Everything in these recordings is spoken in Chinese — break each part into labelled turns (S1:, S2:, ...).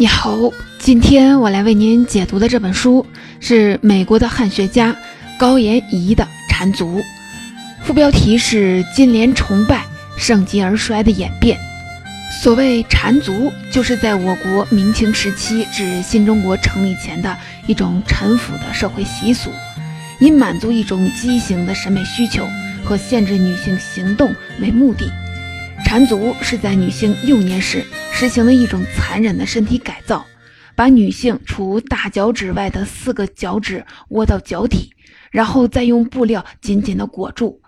S1: 你好，今天我来为您解读的这本书是美国的汉学家高延颐的《缠足》，副标题是“金莲崇拜盛极而衰的演变”。所谓缠足，就是在我国明清时期至新中国成立前的一种陈腐的社会习俗，以满足一种畸形的审美需求和限制女性行动为目的。缠足是在女性幼年时实行的一种残忍的身体改造，把女性除大脚趾外的四个脚趾窝到脚底，然后再用布料紧紧地裹住。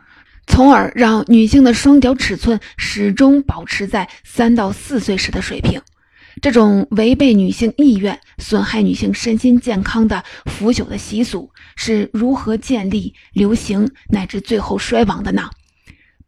S1: 从而让女性的双脚尺寸始终保持在三到四岁时的水平。这种违背女性意愿、损害女性身心健康的腐朽的习俗是如何建立、流行乃至最后衰亡的呢？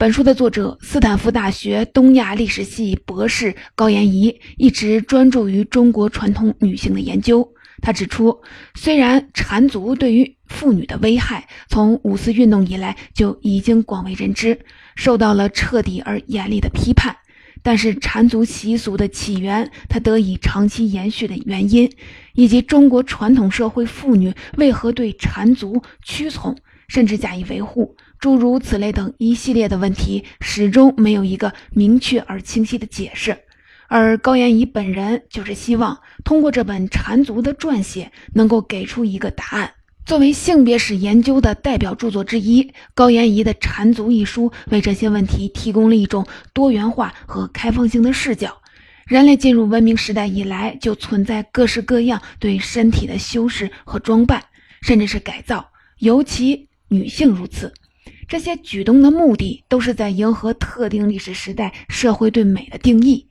S1: 本书的作者，斯坦福大学东亚历史系博士高延仪，一直专注于中国传统女性的研究。他指出，虽然缠足对于妇女的危害从五四运动以来就已经广为人知，受到了彻底而严厉的批判，但是缠足习俗的起源、它得以长期延续的原因，以及中国传统社会妇女为何对缠足屈从甚至加以维护，诸如此类等一系列的问题，始终没有一个明确而清晰的解释。而高延怡本人就是希望通过这本缠足的撰写，能够给出一个答案。作为性别史研究的代表著作之一，高延怡的《缠足》一书为这些问题提供了一种多元化和开放性的视角。人类进入文明时代以来，就存在各式各样对身体的修饰和装扮，甚至是改造，尤其女性如此。这些举动的目的，都是在迎合特定历史时代社会对美的定义。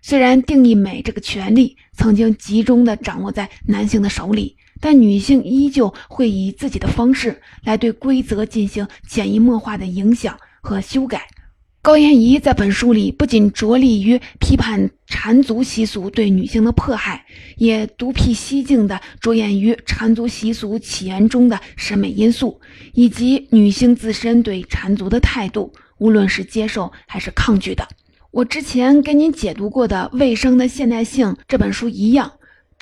S1: 虽然定义美这个权利曾经集中的掌握在男性的手里，但女性依旧会以自己的方式来对规则进行潜移默化的影响和修改。高延颐在本书里不仅着力于批判缠足习俗对女性的迫害，也独辟蹊径地着眼于缠足习俗起源中的审美因素，以及女性自身对缠足的态度，无论是接受还是抗拒的。我之前跟您解读过的《卫生的现代性》这本书一样，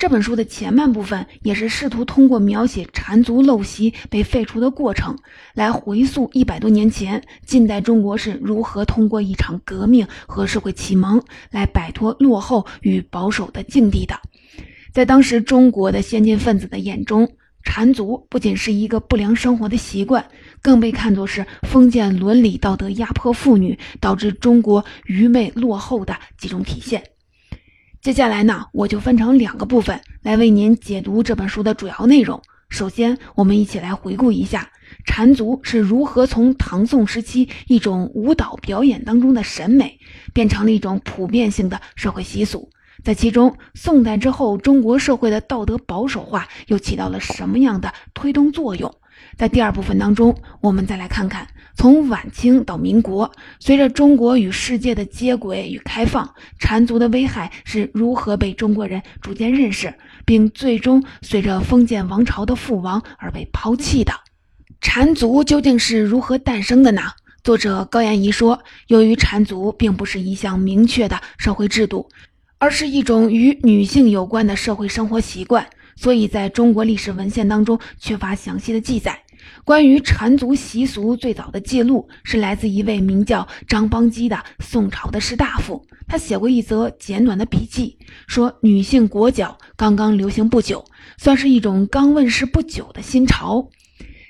S1: 这本书的前半部分也是试图通过描写缠足陋习被废除的过程，来回溯一百多年前近代中国是如何通过一场革命和社会启蒙来摆脱落后与保守的境地的。在当时中国的先进分子的眼中，缠足不仅是一个不良生活的习惯，更被看作是封建伦理道德压迫妇女，导致中国愚昧落后的几种体现。接下来呢，我就分成两个部分来为您解读这本书的主要内容。首先，我们一起来回顾一下缠足是如何从唐宋时期一种舞蹈表演当中的审美，变成了一种普遍性的社会习俗。在其中，宋代之后，中国社会的道德保守化又起到了什么样的推动作用？在第二部分当中，我们再来看看，从晚清到民国，随着中国与世界的接轨与开放，缠足的危害是如何被中国人逐渐认识，并最终随着封建王朝的覆亡而被抛弃的？缠足究竟是如何诞生的呢？作者高延颐说，由于缠足并不是一项明确的社会制度。而是一种与女性有关的社会生活习惯，所以在中国历史文献当中缺乏详细的记载。关于缠足习俗最早的记录是来自一位名叫张邦基的宋朝的士大夫，他写过一则简短的笔记，说女性裹脚刚刚流行不久，算是一种刚问世不久的新潮。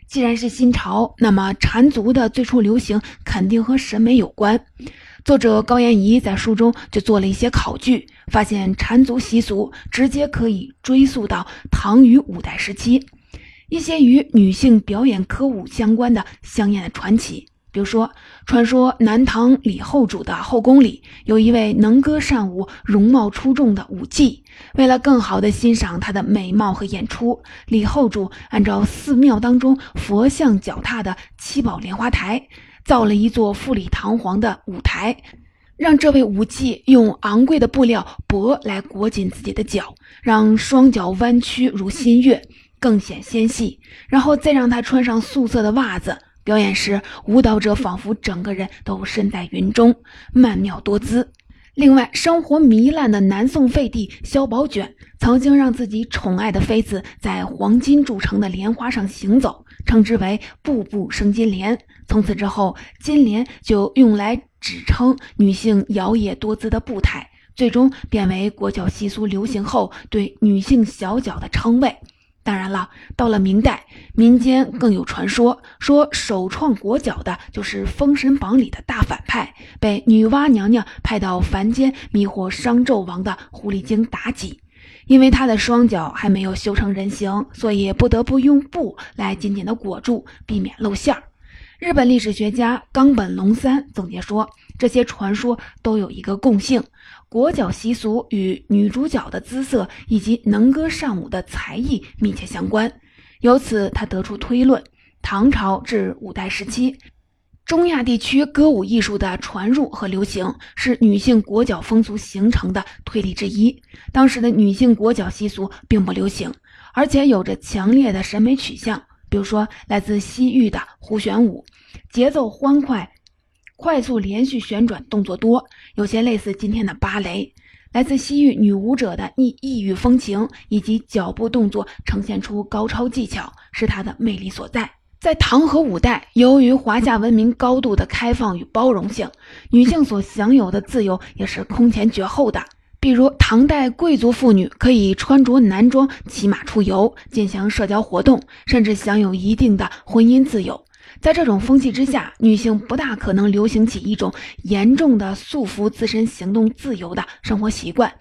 S1: 既然是新潮，那么缠足的最初流行肯定和审美有关。作者高延颐在书中就做了一些考据，发现缠足习俗直接可以追溯到唐与五代时期，一些与女性表演歌舞相关的香艳的传奇，比如说，传说南唐李后主的后宫里有一位能歌善舞、容貌出众的舞妓，为了更好地欣赏她的美貌和演出，李后主按照寺庙当中佛像脚踏的七宝莲花台。造了一座富丽堂皇的舞台，让这位舞妓用昂贵的布料帛来裹紧自己的脚，让双脚弯曲如新月，更显纤细。然后再让她穿上素色的袜子。表演时，舞蹈者仿佛整个人都身在云中，曼妙多姿。另外，生活糜烂的南宋废帝萧宝卷曾经让自己宠爱的妃子在黄金铸成的莲花上行走，称之为“步步生金莲”。从此之后，金莲就用来指称女性摇曳多姿的步态，最终变为国脚习俗流行后对女性小脚的称谓。当然了，到了明代，民间更有传说，说首创裹脚的就是《封神榜》里的大反派，被女娲娘娘派到凡间迷惑商纣王的狐狸精妲己。因为他的双脚还没有修成人形，所以不得不用布来紧紧的裹住，避免露馅儿。日本历史学家冈本龙三总结说，这些传说都有一个共性。裹脚习俗与女主角的姿色以及能歌善舞的才艺密切相关，由此他得出推论：唐朝至五代时期，中亚地区歌舞艺术的传入和流行是女性裹脚风俗形成的推力之一。当时的女性裹脚习俗并不流行，而且有着强烈的审美取向，比如说来自西域的胡旋舞，节奏欢快。快速连续旋转动作多，有些类似今天的芭蕾。来自西域女舞者的异异域风情以及脚步动作呈现出高超技巧，是它的魅力所在。在唐和五代，由于华夏文明高度的开放与包容性，女性所享有的自由也是空前绝后的。比如，唐代贵族妇女可以穿着男装骑马出游，进行社交活动，甚至享有一定的婚姻自由。在这种风气之下，女性不大可能流行起一种严重的束缚自身行动自由的生活习惯。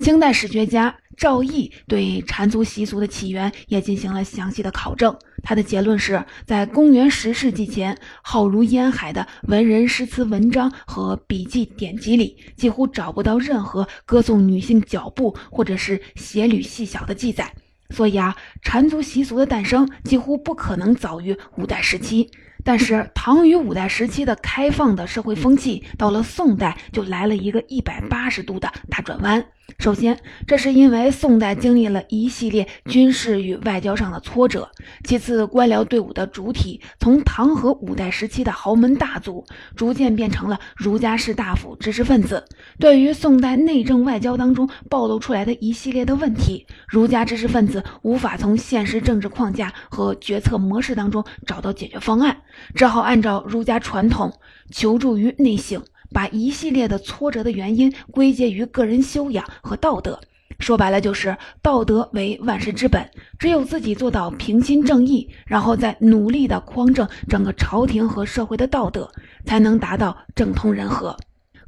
S1: 清代史学家赵翼对缠足习俗的起源也进行了详细的考证。他的结论是在公元十世纪前，浩如烟海的文人诗词文章和笔记典籍里，几乎找不到任何歌颂女性脚步或者是鞋履细小的记载。所以啊，缠足习俗的诞生几乎不可能早于五代时期。但是，唐与五代时期的开放的社会风气，到了宋代就来了一个一百八十度的大转弯。首先，这是因为宋代经历了一系列军事与外交上的挫折；其次，官僚队伍的主体从唐和五代时期的豪门大族，逐渐变成了儒家士大夫、知识分子。对于宋代内政外交当中暴露出来的一系列的问题，儒家知识分子无法从现实政治框架和决策模式当中找到解决方案，只好按照儒家传统，求助于内省。把一系列的挫折的原因归结于个人修养和道德，说白了就是道德为万事之本，只有自己做到平心正义，然后再努力的匡正整个朝廷和社会的道德，才能达到政通人和。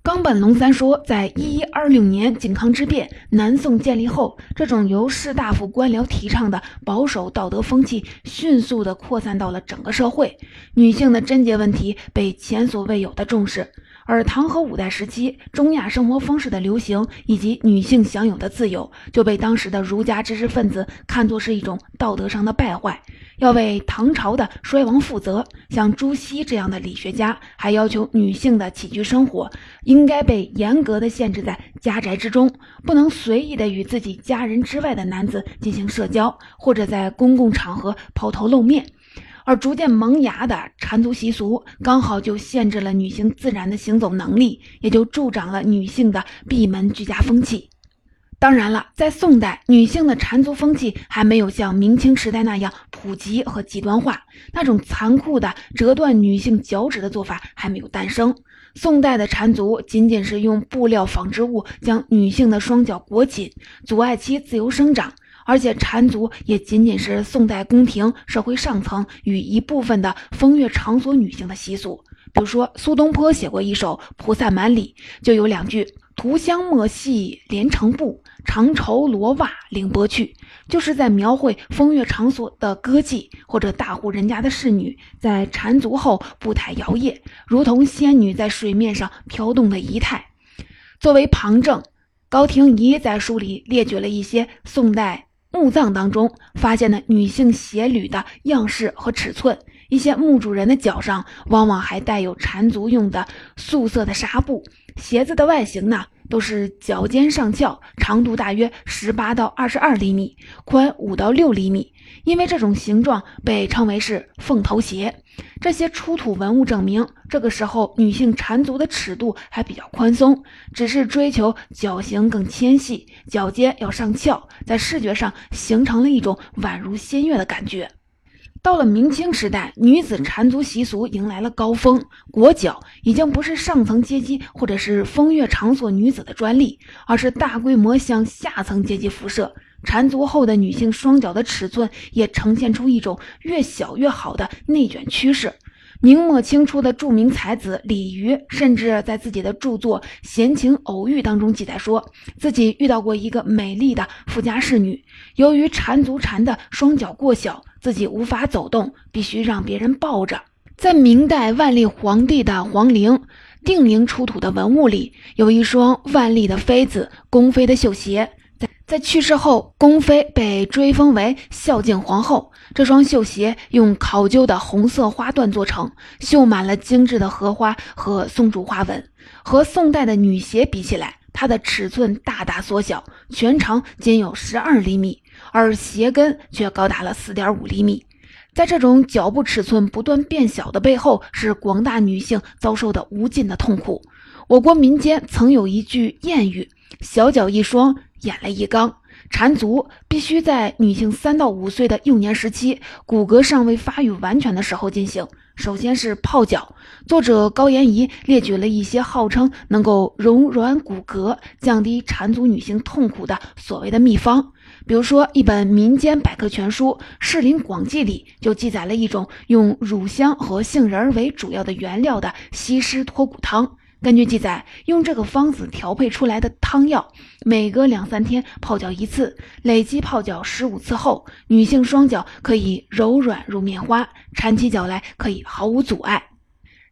S1: 冈本龙三说，在一一二六年靖康之变、南宋建立后，这种由士大夫官僚提倡的保守道德风气迅速地扩散到了整个社会，女性的贞洁问题被前所未有的重视。而唐和五代时期，中亚生活方式的流行以及女性享有的自由，就被当时的儒家知识分子看作是一种道德上的败坏，要为唐朝的衰亡负责。像朱熹这样的理学家，还要求女性的起居生活应该被严格的限制在家宅之中，不能随意的与自己家人之外的男子进行社交，或者在公共场合抛头露面。而逐渐萌芽的缠足习俗，刚好就限制了女性自然的行走能力，也就助长了女性的闭门居家风气。当然了，在宋代，女性的缠足风气还没有像明清时代那样普及和极端化，那种残酷的折断女性脚趾的做法还没有诞生。宋代的缠足仅仅是用布料纺织物将女性的双脚裹紧，阻碍其自由生长。而且缠足也仅仅是宋代宫廷社会上层与一部分的风月场所女性的习俗。比如说，苏东坡写过一首《菩萨蛮》里就有两句：“涂香墨戏连成布，长绸罗袜凌波去。”就是在描绘风月场所的歌妓或者大户人家的侍女在缠足后步态摇曳，如同仙女在水面上飘动的仪态。作为旁证，高廷仪在书里列举了一些宋代。墓葬当中发现的女性鞋履的样式和尺寸，一些墓主人的脚上往往还带有缠足用的素色的纱布，鞋子的外形呢都是脚尖上翘，长度大约十八到二十二厘米，宽五到六厘米。因为这种形状被称为是凤头鞋。这些出土文物证明，这个时候女性缠足的尺度还比较宽松，只是追求脚型更纤细，脚尖要上翘，在视觉上形成了一种宛如仙乐的感觉。到了明清时代，女子缠足习俗迎来了高峰，裹脚已经不是上层阶级或者是风月场所女子的专利，而是大规模向下层阶级辐射。缠足后的女性双脚的尺寸也呈现出一种越小越好的内卷趋势。明末清初的著名才子李渔，甚至在自己的著作《闲情偶遇》当中记载，说自己遇到过一个美丽的富家侍女，由于缠足缠的双脚过小，自己无法走动，必须让别人抱着。在明代万历皇帝的皇陵定陵出土的文物里，有一双万历的妃子宫妃的绣鞋。在去世后，宫妃被追封为孝敬皇后。这双绣鞋用考究的红色花缎做成，绣满了精致的荷花和松竹花纹。和宋代的女鞋比起来，它的尺寸大大缩小，全长仅有十二厘米，而鞋跟却高达了四点五厘米。在这种脚部尺寸不断变小的背后，是广大女性遭受的无尽的痛苦。我国民间曾有一句谚语：“小脚一双。”眼泪一缸，缠足必须在女性三到五岁的幼年时期，骨骼尚未发育完全的时候进行。首先是泡脚。作者高延仪列举了一些号称能够柔软骨骼、降低缠足女性痛苦的所谓的秘方。比如说，一本民间百科全书《士林广记》里就记载了一种用乳香和杏仁为主要的原料的西施脱骨汤。根据记载，用这个方子调配出来的汤药，每隔两三天泡脚一次，累计泡脚十五次后，女性双脚可以柔软如棉花，缠起脚来可以毫无阻碍。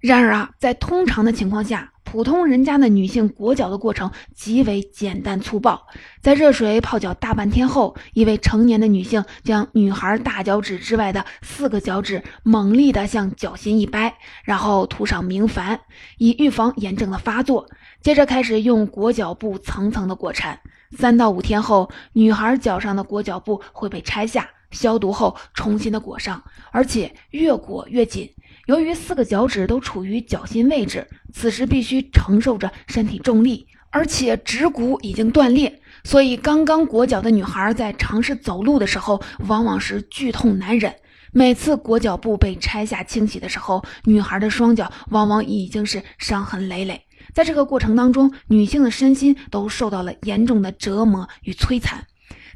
S1: 然而啊，在通常的情况下，普通人家的女性裹脚的过程极为简单粗暴，在热水泡脚大半天后，一位成年的女性将女孩大脚趾之外的四个脚趾猛力地向脚心一掰，然后涂上明矾，以预防炎症的发作。接着开始用裹脚布层层的裹缠。三到五天后，女孩脚上的裹脚布会被拆下，消毒后重新的裹上，而且越裹越紧。由于四个脚趾都处于脚心位置，此时必须承受着身体重力，而且指骨已经断裂，所以刚刚裹脚的女孩在尝试走路的时候，往往是剧痛难忍。每次裹脚布被拆下清洗的时候，女孩的双脚往往已经是伤痕累累。在这个过程当中，女性的身心都受到了严重的折磨与摧残。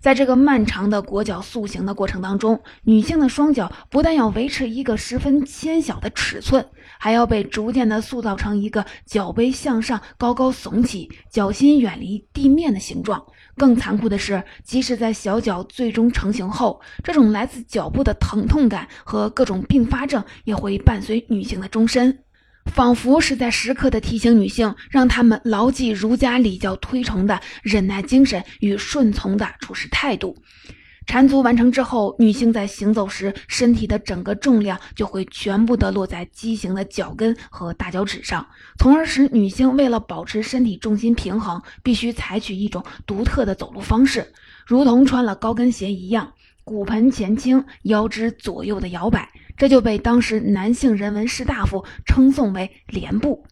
S1: 在这个漫长的裹脚塑形的过程当中，女性的双脚不但要维持一个十分纤小的尺寸，还要被逐渐的塑造成一个脚背向上、高高耸起、脚心远离地面的形状。更残酷的是，即使在小脚最终成型后，这种来自脚部的疼痛感和各种并发症也会伴随女性的终身。仿佛是在时刻的提醒女性，让她们牢记儒家礼教推崇的忍耐精神与顺从的处事态度。缠足完成之后，女性在行走时，身体的整个重量就会全部的落在畸形的脚跟和大脚趾上，从而使女性为了保持身体重心平衡，必须采取一种独特的走路方式，如同穿了高跟鞋一样，骨盆前倾，腰肢左右的摇摆。这就被当时男性人文士大夫称颂为“连步”。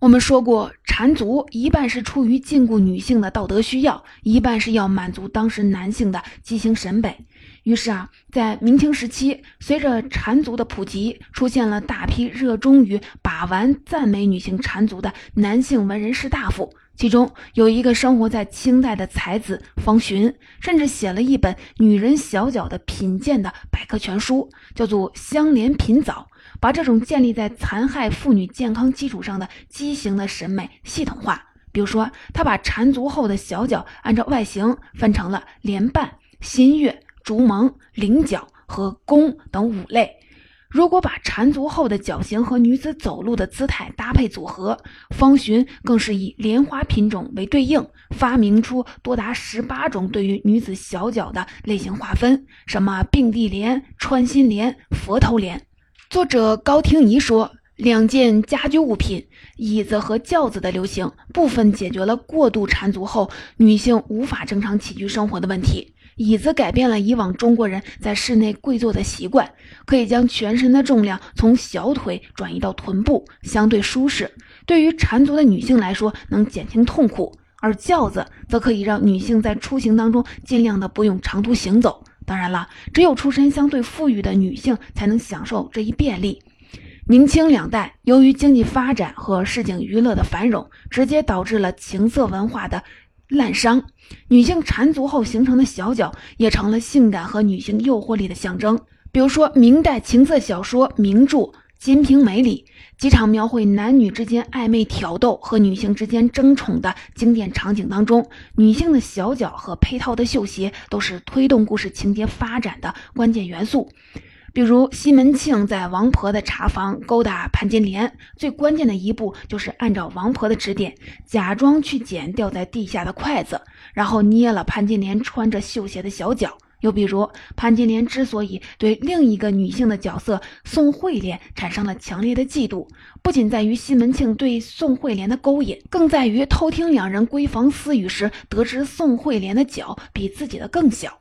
S1: 我们说过，缠足一半是出于禁锢女性的道德需要，一半是要满足当时男性的畸形审美。于是啊，在明清时期，随着缠足的普及，出现了大批热衷于把玩、赞美女性缠足的男性文人士大夫。其中有一个生活在清代的才子方寻，甚至写了一本女人小脚的品鉴的百科全书，叫做《香莲品藻》，把这种建立在残害妇女健康基础上的畸形的审美系统化。比如说，他把缠足后的小脚按照外形分成了莲瓣、新月、竹芒、菱角和弓等五类。如果把缠足后的脚型和女子走路的姿态搭配组合，方寻更是以莲花品种为对应，发明出多达十八种对于女子小脚的类型划分，什么并蒂莲、穿心莲、佛头莲。作者高听仪说，两件家居物品椅子和轿子的流行，部分解决了过度缠足后女性无法正常起居生活的问题。椅子改变了以往中国人在室内跪坐的习惯，可以将全身的重量从小腿转移到臀部，相对舒适。对于缠足的女性来说，能减轻痛苦。而轿子则可以让女性在出行当中尽量的不用长途行走。当然了，只有出身相对富裕的女性才能享受这一便利。明清两代，由于经济发展和市井娱乐的繁荣，直接导致了情色文化的滥觞。女性缠足后形成的小脚，也成了性感和女性诱惑力的象征。比如说，明代情色小说名著《金瓶梅》里。几场描绘男女之间暧昧挑逗和女性之间争宠的经典场景当中，女性的小脚和配套的绣鞋都是推动故事情节发展的关键元素。比如西门庆在王婆的茶房勾搭潘金莲，最关键的一步就是按照王婆的指点，假装去捡掉在地下的筷子，然后捏了潘金莲穿着绣鞋的小脚。又比如，潘金莲之所以对另一个女性的角色宋惠莲产生了强烈的嫉妒，不仅在于西门庆对宋惠莲的勾引，更在于偷听两人闺房私语时得知宋惠莲的脚比自己的更小。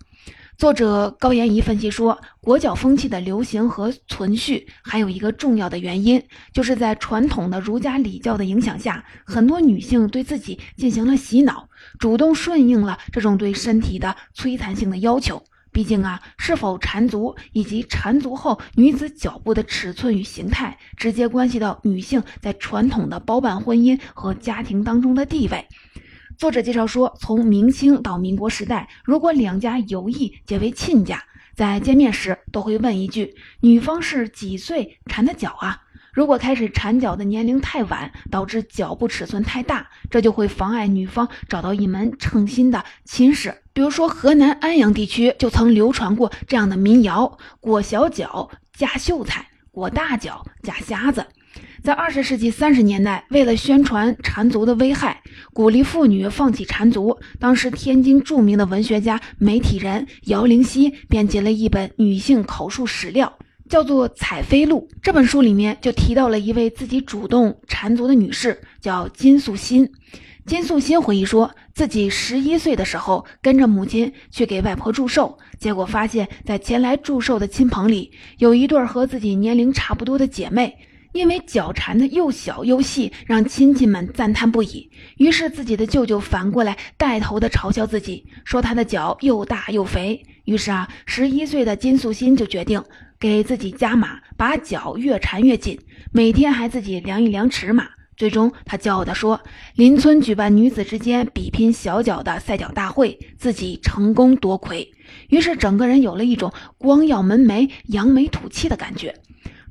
S1: 作者高延仪分析说，裹脚风气的流行和存续，还有一个重要的原因，就是在传统的儒家礼教的影响下，很多女性对自己进行了洗脑，主动顺应了这种对身体的摧残性的要求。毕竟啊，是否缠足以及缠足后女子脚部的尺寸与形态，直接关系到女性在传统的包办婚姻和家庭当中的地位。作者介绍说，从明清到民国时代，如果两家有意结为亲家，在见面时都会问一句：“女方是几岁缠的脚啊？”如果开始缠脚的年龄太晚，导致脚部尺寸太大，这就会妨碍女方找到一门称心的亲事。比如说，河南安阳地区就曾流传过这样的民谣：“裹小脚加秀才，裹大脚加瞎子。”在二十世纪三十年代，为了宣传缠足的危害，鼓励妇女放弃缠足，当时天津著名的文学家、媒体人姚灵溪编辑了一本女性口述史料。叫做《采妃录》这本书里面就提到了一位自己主动缠足的女士，叫金素心。金素心回忆说，自己十一岁的时候跟着母亲去给外婆祝寿，结果发现，在前来祝寿的亲朋里，有一对和自己年龄差不多的姐妹，因为脚缠的又小又细，让亲戚们赞叹不已。于是自己的舅舅反过来带头的嘲笑自己，说他的脚又大又肥。于是啊，十一岁的金素心就决定。给自己加码，把脚越缠越紧，每天还自己量一量尺码。最终，他骄傲地说：“邻村举办女子之间比拼小脚的赛脚大会，自己成功夺魁。”于是，整个人有了一种光耀门楣、扬眉吐气的感觉。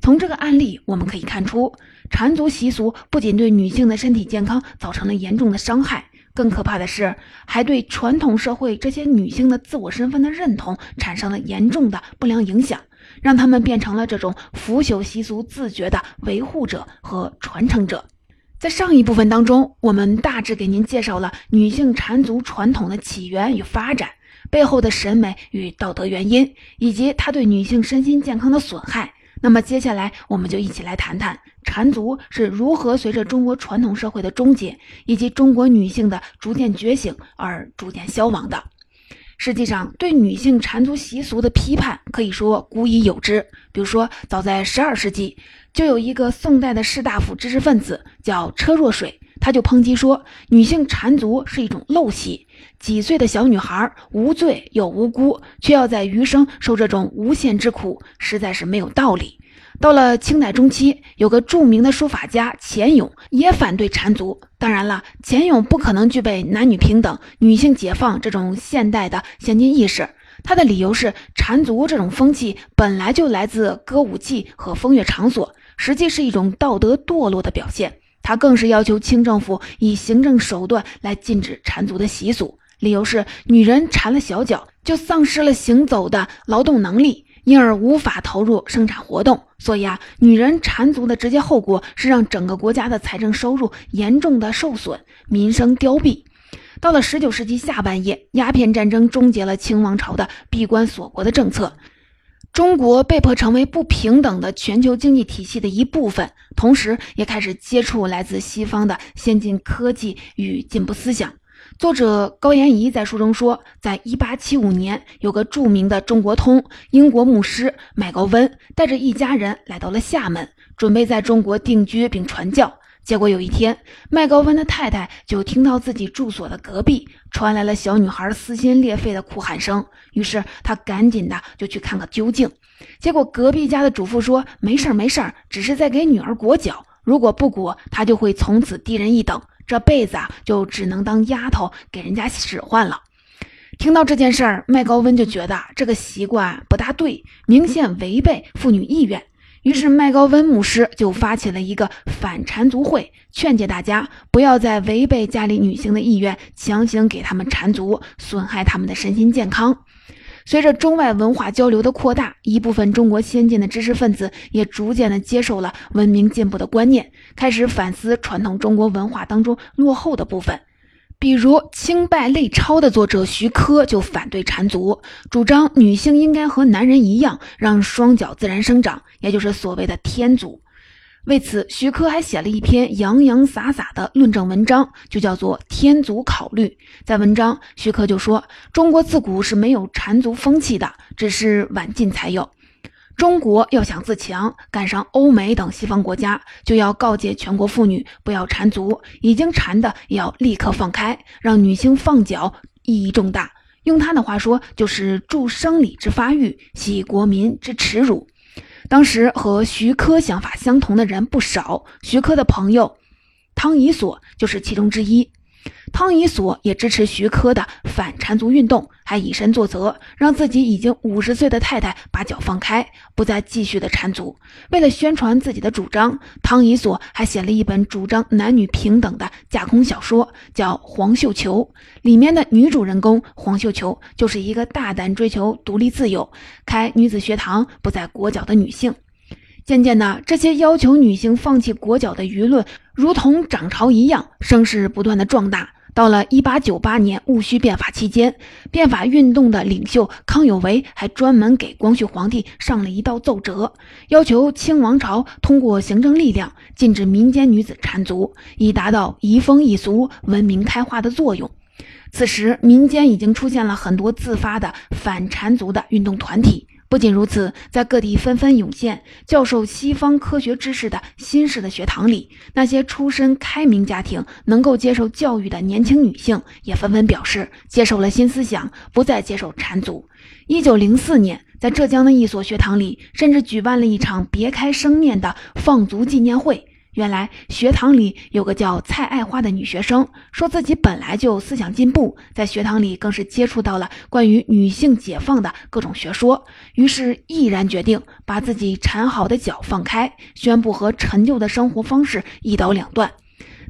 S1: 从这个案例，我们可以看出，缠足习俗不仅对女性的身体健康造成了严重的伤害，更可怕的是，还对传统社会这些女性的自我身份的认同产生了严重的不良影响。让他们变成了这种腐朽习俗自觉的维护者和传承者。在上一部分当中，我们大致给您介绍了女性缠足传统的起源与发展，背后的审美与道德原因，以及它对女性身心健康的损害。那么接下来，我们就一起来谈谈缠足是如何随着中国传统社会的终结，以及中国女性的逐渐觉醒而逐渐消亡的。实际上，对女性缠足习俗的批判可以说古已有之。比如说，早在十二世纪，就有一个宋代的士大夫知识分子叫车若水，他就抨击说，女性缠足是一种陋习，几岁的小女孩无罪又无辜，却要在余生受这种无限之苦，实在是没有道理。到了清代中期，有个著名的书法家钱俑也反对缠足。当然了，钱俑不可能具备男女平等、女性解放这种现代的先进意识。他的理由是，缠足这种风气本来就来自歌舞伎和风月场所，实际是一种道德堕落的表现。他更是要求清政府以行政手段来禁止缠足的习俗，理由是女人缠了小脚就丧失了行走的劳动能力。因而无法投入生产活动，所以啊，女人缠足的直接后果是让整个国家的财政收入严重的受损，民生凋敝。到了十九世纪下半叶，鸦片战争终结了清王朝的闭关锁国的政策，中国被迫成为不平等的全球经济体系的一部分，同时也开始接触来自西方的先进科技与进步思想。作者高延颐在书中说，在1875年，有个著名的中国通英国牧师麦高温带着一家人来到了厦门，准备在中国定居并传教。结果有一天，麦高温的太太就听到自己住所的隔壁传来了小女孩撕心裂肺的哭喊声，于是她赶紧的就去看个究竟。结果隔壁家的主妇说：“没事儿，没事儿，只是在给女儿裹脚，如果不裹，她就会从此低人一等，这辈子啊就只能当丫头给人家使唤了。”听到这件事儿，麦高温就觉得这个习惯不大对，明显违背妇女意愿。于是，麦高温牧师就发起了一个反缠足会，劝诫大家不要再违背家里女性的意愿，强行给他们缠足，损害他们的身心健康。随着中外文化交流的扩大，一部分中国先进的知识分子也逐渐的接受了文明进步的观念，开始反思传统中国文化当中落后的部分。比如《清败类钞》的作者徐珂就反对缠足，主张女性应该和男人一样，让双脚自然生长，也就是所谓的天足。为此，徐珂还写了一篇洋洋洒洒的论证文章，就叫做《天足考虑》。在文章，徐珂就说，中国自古是没有缠足风气的，只是晚近才有。中国要想自强，赶上欧美等西方国家，就要告诫全国妇女不要缠足，已经缠的也要立刻放开，让女性放脚意义重大。用他的话说，就是助生理之发育，洗国民之耻辱。当时和徐科想法相同的人不少，徐科的朋友汤以所就是其中之一。汤以所也支持徐科的反缠足运动，还以身作则，让自己已经五十岁的太太把脚放开，不再继续的缠足。为了宣传自己的主张，汤以所还写了一本主张男女平等的架空小说，叫《黄绣球》。里面的女主人公黄绣球就是一个大胆追求独立自由、开女子学堂、不再裹脚的女性。渐渐的，这些要求女性放弃裹脚的舆论，如同涨潮一样，声势不断的壮大。到了一八九八年戊戌变法期间，变法运动的领袖康有为还专门给光绪皇帝上了一道奏折，要求清王朝通过行政力量禁止民间女子缠足，以达到移风易俗、文明开化的作用。此时，民间已经出现了很多自发的反缠足的运动团体。不仅如此，在各地纷纷涌现教授西方科学知识的新式的学堂里，那些出身开明家庭、能够接受教育的年轻女性也纷纷表示接受了新思想，不再接受缠足。一九零四年，在浙江的一所学堂里，甚至举办了一场别开生面的放足纪念会。原来学堂里有个叫蔡爱花的女学生，说自己本来就思想进步，在学堂里更是接触到了关于女性解放的各种学说，于是毅然决定把自己缠好的脚放开，宣布和陈旧的生活方式一刀两断。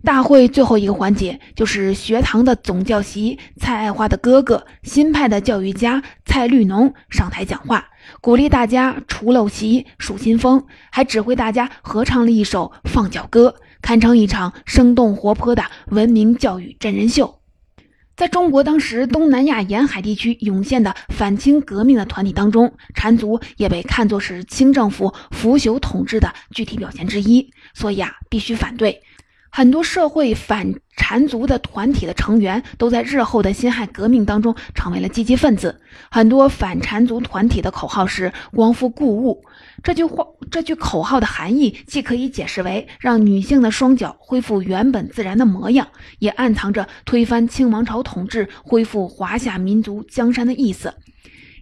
S1: 大会最后一个环节就是学堂的总教习蔡爱花的哥哥，新派的教育家蔡绿农上台讲话。鼓励大家除陋习、树新风，还指挥大家合唱了一首放脚歌，堪称一场生动活泼的文明教育真人秀。在中国当时东南亚沿海地区涌现的反清革命的团体当中，缠足也被看作是清政府腐朽统治的具体表现之一，所以啊，必须反对。很多社会反缠足的团体的成员都在日后的辛亥革命当中成为了积极分子。很多反缠足团体的口号是“光复故物”。这句话，这句口号的含义既可以解释为让女性的双脚恢复原本自然的模样，也暗藏着推翻清王朝统治、恢复华夏民族江山的意思。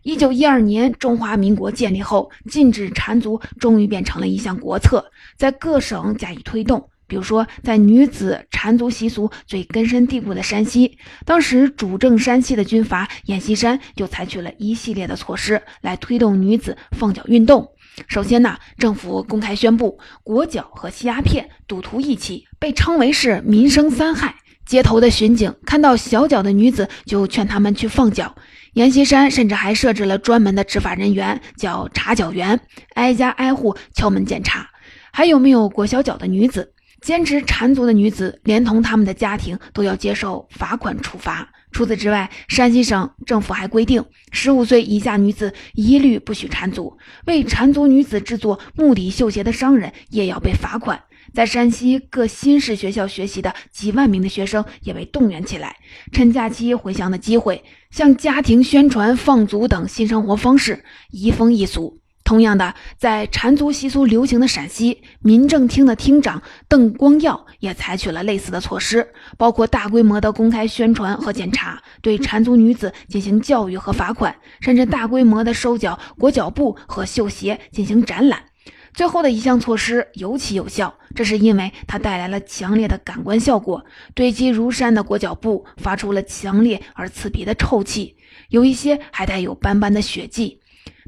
S1: 一九一二年，中华民国建立后，禁止缠足终于变成了一项国策，在各省加以推动。比如说，在女子缠足习俗最根深蒂固的山西，当时主政山西的军阀阎锡山就采取了一系列的措施来推动女子放脚运动。首先呢，政府公开宣布，裹脚和吸鸦片、赌徒一起，被称为是民生三害。街头的巡警看到小脚的女子，就劝他们去放脚。阎锡山甚至还设置了专门的执法人员，叫查脚员，挨家挨户敲门检查，还有没有裹小脚的女子。坚持缠足的女子，连同他们的家庭都要接受罚款处罚。除此之外，山西省政府还规定，十五岁以下女子一律不许缠足，为缠足女子制作目的绣鞋的商人也要被罚款。在山西各新式学校学习的几万名的学生也被动员起来，趁假期回乡的机会，向家庭宣传放足等新生活方式，移风易俗。同样的，在缠足习俗流行的陕西，民政厅的厅长邓光耀也采取了类似的措施，包括大规模的公开宣传和检查，对缠足女子进行教育和罚款，甚至大规模的收缴裹脚布和绣鞋进行展览。最后的一项措施尤其有效，这是因为它带来了强烈的感官效果。堆积如山的裹脚布发出了强烈而刺鼻的臭气，有一些还带有斑斑的血迹。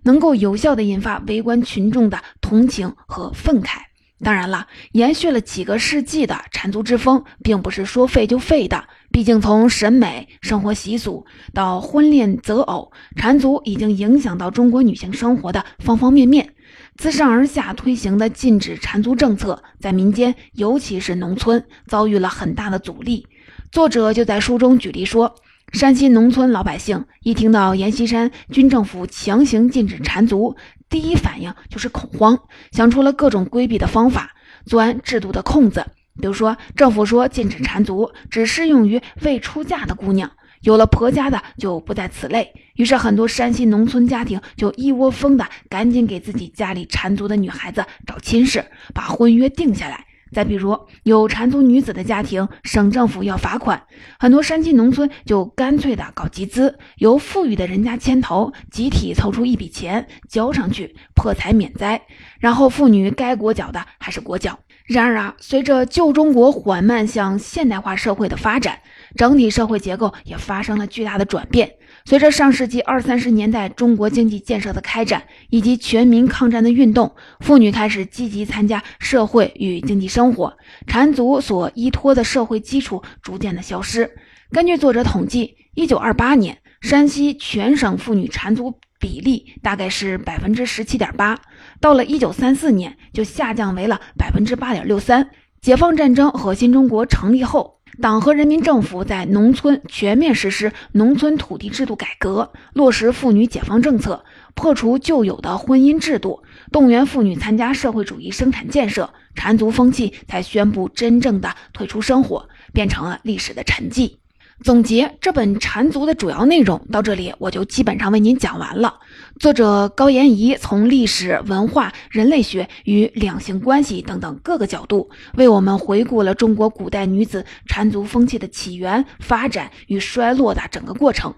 S1: 能够有效地引发围观群众的同情和愤慨。当然了，延续了几个世纪的缠足之风，并不是说废就废的。毕竟，从审美、生活习俗到婚恋择偶，缠足已经影响到中国女性生活的方方面面。自上而下推行的禁止缠足政策，在民间，尤其是农村，遭遇了很大的阻力。作者就在书中举例说。山西农村老百姓一听到阎锡山军政府强行禁止缠足，第一反应就是恐慌，想出了各种规避的方法，钻制度的空子。比如说，政府说禁止缠足只适用于未出嫁的姑娘，有了婆家的就不在此类。于是，很多山西农村家庭就一窝蜂的赶紧给自己家里缠足的女孩子找亲事，把婚约定下来。再比如，有缠足女子的家庭，省政府要罚款，很多山西农村就干脆的搞集资，由富裕的人家牵头，集体凑出一笔钱交上去，破财免灾。然后妇女该裹脚的还是裹脚。然而啊，随着旧中国缓慢向现代化社会的发展，整体社会结构也发生了巨大的转变。随着上世纪二三十年代中国经济建设的开展，以及全民抗战的运动，妇女开始积极参加社会与经济生活，缠足所依托的社会基础逐渐的消失。根据作者统计，一九二八年，山西全省妇女缠足比例大概是百分之十七点八，到了一九三四年就下降为了百分之八点六三。解放战争和新中国成立后。党和人民政府在农村全面实施农村土地制度改革，落实妇女解放政策，破除旧有的婚姻制度，动员妇女参加社会主义生产建设，缠足风气才宣布真正的退出生活，变成了历史的沉寂。总结这本缠足的主要内容，到这里我就基本上为您讲完了。作者高延仪从历史文化、人类学与两性关系等等各个角度，为我们回顾了中国古代女子缠足风气的起源、发展与衰落的整个过程。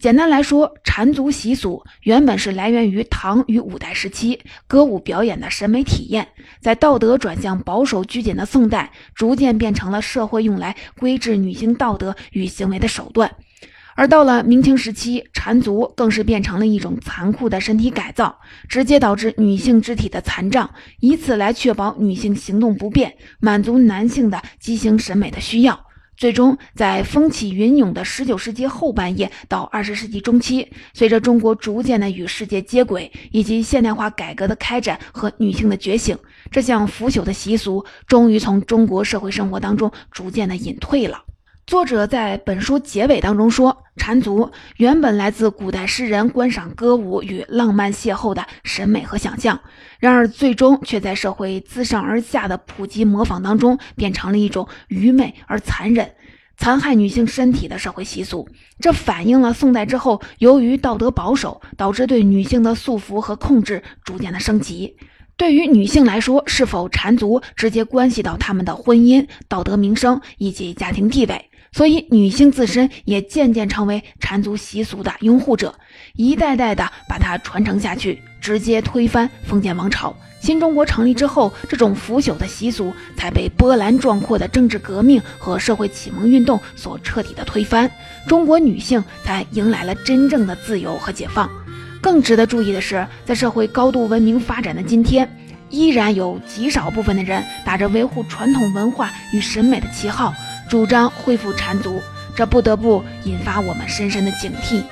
S1: 简单来说，缠足习俗原本是来源于唐与五代时期歌舞表演的审美体验，在道德转向保守拘谨的宋代，逐渐变成了社会用来规制女性道德与行为的手段；而到了明清时期，缠足更是变成了一种残酷的身体改造，直接导致女性肢体的残障，以此来确保女性行动不便，满足男性的畸形审美的需要。最终，在风起云涌的19世纪后半叶到20世纪中期，随着中国逐渐的与世界接轨，以及现代化改革的开展和女性的觉醒，这项腐朽的习俗终于从中国社会生活当中逐渐的隐退了。作者在本书结尾当中说，缠足原本来自古代诗人观赏歌舞与浪漫邂逅的审美和想象，然而最终却在社会自上而下的普及模仿当中，变成了一种愚昧而残忍、残害女性身体的社会习俗。这反映了宋代之后，由于道德保守，导致对女性的束缚和控制逐渐的升级。对于女性来说，是否缠足，直接关系到她们的婚姻、道德名声以及家庭地位。所以，女性自身也渐渐成为缠足习俗的拥护者，一代代的把它传承下去，直接推翻封建王朝。新中国成立之后，这种腐朽的习俗才被波澜壮阔的政治革命和社会启蒙运动所彻底的推翻，中国女性才迎来了真正的自由和解放。更值得注意的是，在社会高度文明发展的今天，依然有极少部分的人打着维护传统文化与审美的旗号。主张恢复缠足，这不得不引发我们深深的警惕。